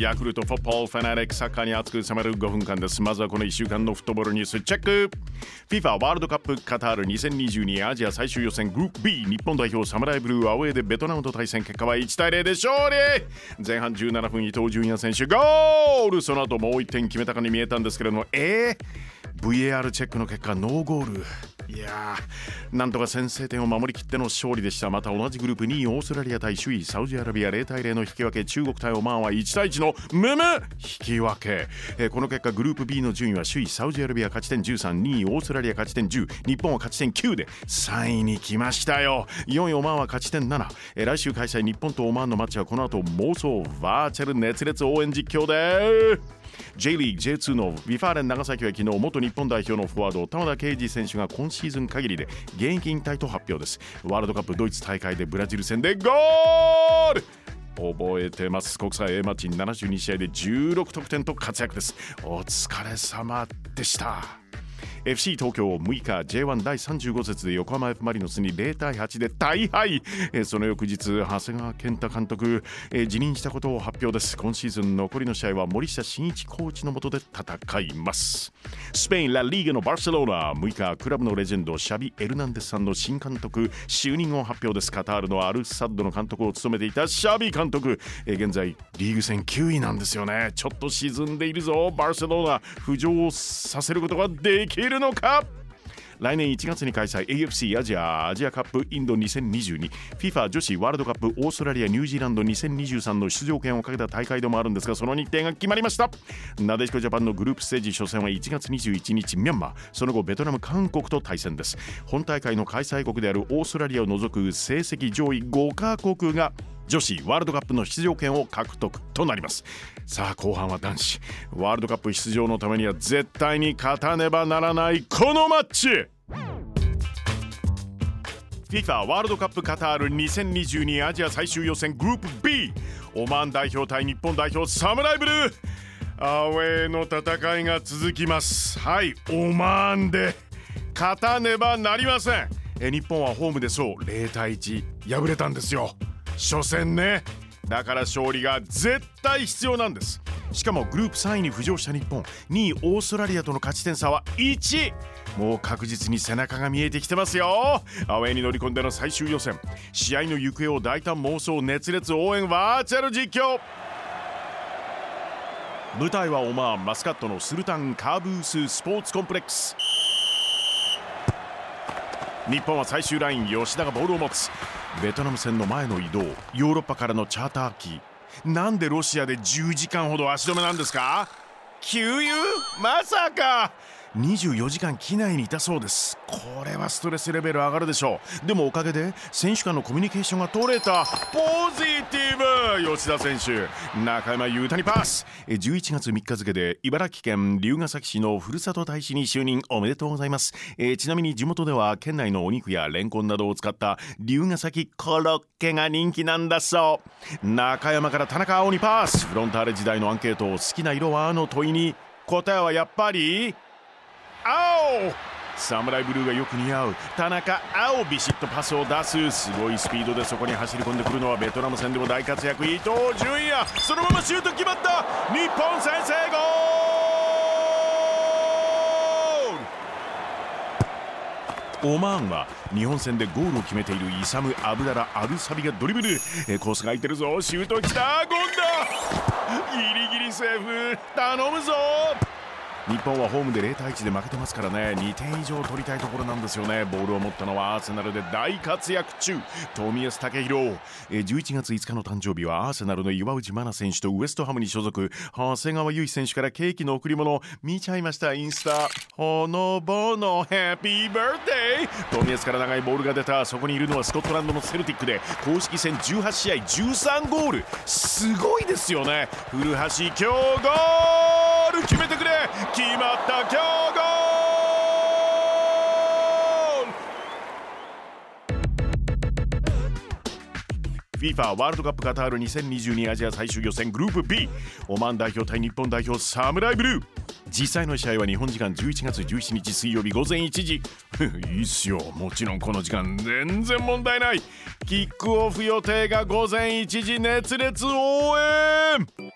ヤクルトフォッポーファナリックサッカーに熱く迫る5分間です。まずはこの1週間のフットボールニュースチェック。FIFA ワールドカップカタール2022アジア最終予選グループ B 日本代表サムライブルーアウェーでベトナムと対戦結果は1対0で勝利。前半17分伊東純也選手ゴール。その後もう1点決めたかに見えたんですけれどもえー、VAR チェックの結果ノーゴール。いやーなんとか先制点を守りきっての勝利でした。また同じグループ2位オーストラリア対首位サウジアラビア0対0の引き分け中国対オマーンは1対1のムム引き分け、えー、この結果グループ B の順位は首位サウジアラビア勝ち点13 2位オーストラリア勝ち点10日本は勝ち点9で3位に来ましたよ。4位オマーンは勝ち点7、えー、来週開催日本とオマーンのマッチはこの後妄想バーチャル熱烈応援実況で J リーグ J2 の V・ファーレン長崎は昨日元日本代表のフォワード玉田圭司選手が今シーズン限りで現役引退と発表です。ワールドカップドイツ大会でブラジル戦でゴール。覚えてます。国際 A マッチ72試合で16得点と活躍です。お疲れ様でした。FC 東京6日 J1 第35節で横浜 F・ マリノスに0対8で大敗、えその翌日長谷川健太監督、え辞任したことを発表です。今シーズン残りの試合は森下真一コーチの下で戦います。スペインラ・リーガのバルセロナ。6日クラブのレジェンドシャビ・エルナンデスさんの新監督就任を発表です。カタールのアルサッドの監督を務めていたシャビ監督、え現在リーグ戦9位なんですよね。ちょっと沈んでいるぞ。バルセロナ。浮上させることができるのか？来年1月に開催 AFC アジアアジアカップインド 2022FIFA 女子ワールドカップオーストラリアニュージーランド2023の出場権をかけた大会でもあるんですがその日程が決まりました。なでしこジャパンのグループステージ初戦は1月21日ミャンマー。その後ベトナム韓国と対戦です。本大会の開催国であるオーストラリアを除く成績上位5カ国が女子ワールドカップの出場権を獲得となります。さあ後半は男子。ワールドカップ出場のためには絶対に勝たねばならないこのマッチ。FIFA ワールドカップカタール2022アジア最終予選グループ B オマーン代表対日本代表サムライブルー。アウェーの戦いが続きます。はいオマーンで勝たねばなりません。え日本はホームでそう0対1敗れたんですよ。初戦ね。だから勝利が絶対必要なんです。しかもグループ3位に浮上した日本。2位オーストラリアとの勝ち点差は1もう確実に背中が見えてきてますよ。アウェーに乗り込んでの最終予選。試合の行方を大胆妄想熱烈応援バーチャル実況。舞台はオマーンマスカットのスルタンカーブーススポーツコンプレックス。日本は最終ライン吉田がボールを持つ。ベトナム戦の前の移動ヨーロッパからのチャーター機。なんでロシアで10時間ほど足止めなんですか？給油まさか！24時間機内にいたそうです。これはストレスレベル上がるでしょう。でもおかげで選手間のコミュニケーションが取れた。ポジティブ！吉田選手。中山雄太にパス。11月3日付で茨城県龍ケ崎市のふるさと大使に就任おめでとうございます、えー、ちなみに地元では県内のお肉やレンコンなどを使った龍ケ崎コロッケが人気なんだそう。中山から田中碧にパス。フロンターレ時代のアンケート好きな色は？の問いに答えはやっぱりサムライブルーがよく似合う田中青ビシッとパスを出すすごいスピードでそこに走り込んでくるのはベトナム戦でも大活躍伊東純也そのままシュート決まった日本先制ゴールオマーンは日本戦でゴールを決めているイサム・アブダラ・アルサビがドリブルえコースが空いてるぞシュートきたゴンダギリギリセーフ頼むぞ日本はホームで0対1で負けてますからね。2点以上取りたいところなんですよね。ボールを持ったのはアーセナルで大活躍中。冨安健洋11月5日の誕生日はアーセナルの岩内真奈選手とウエストハムに所属。長谷川唯選手からケーキの贈り物。見ちゃいました。インスタ。ほのぼのハッピーバーデー冨安から長いボールが出た。そこにいるのはスコットランドのセルティックで。公式戦18試合13ゴール。すごいですよね。古橋強ゴール。決めてくれ決まった強豪。FIFA ワールドカップカタール2022アジア最終予選グループ B オマン代表対日本代表サムライブルー。実際の試合は日本時間11月17日水曜日午前1時。いいっすよ。もちろんこの時間全然問題ない。キックオフ予定が午前1時熱烈応援。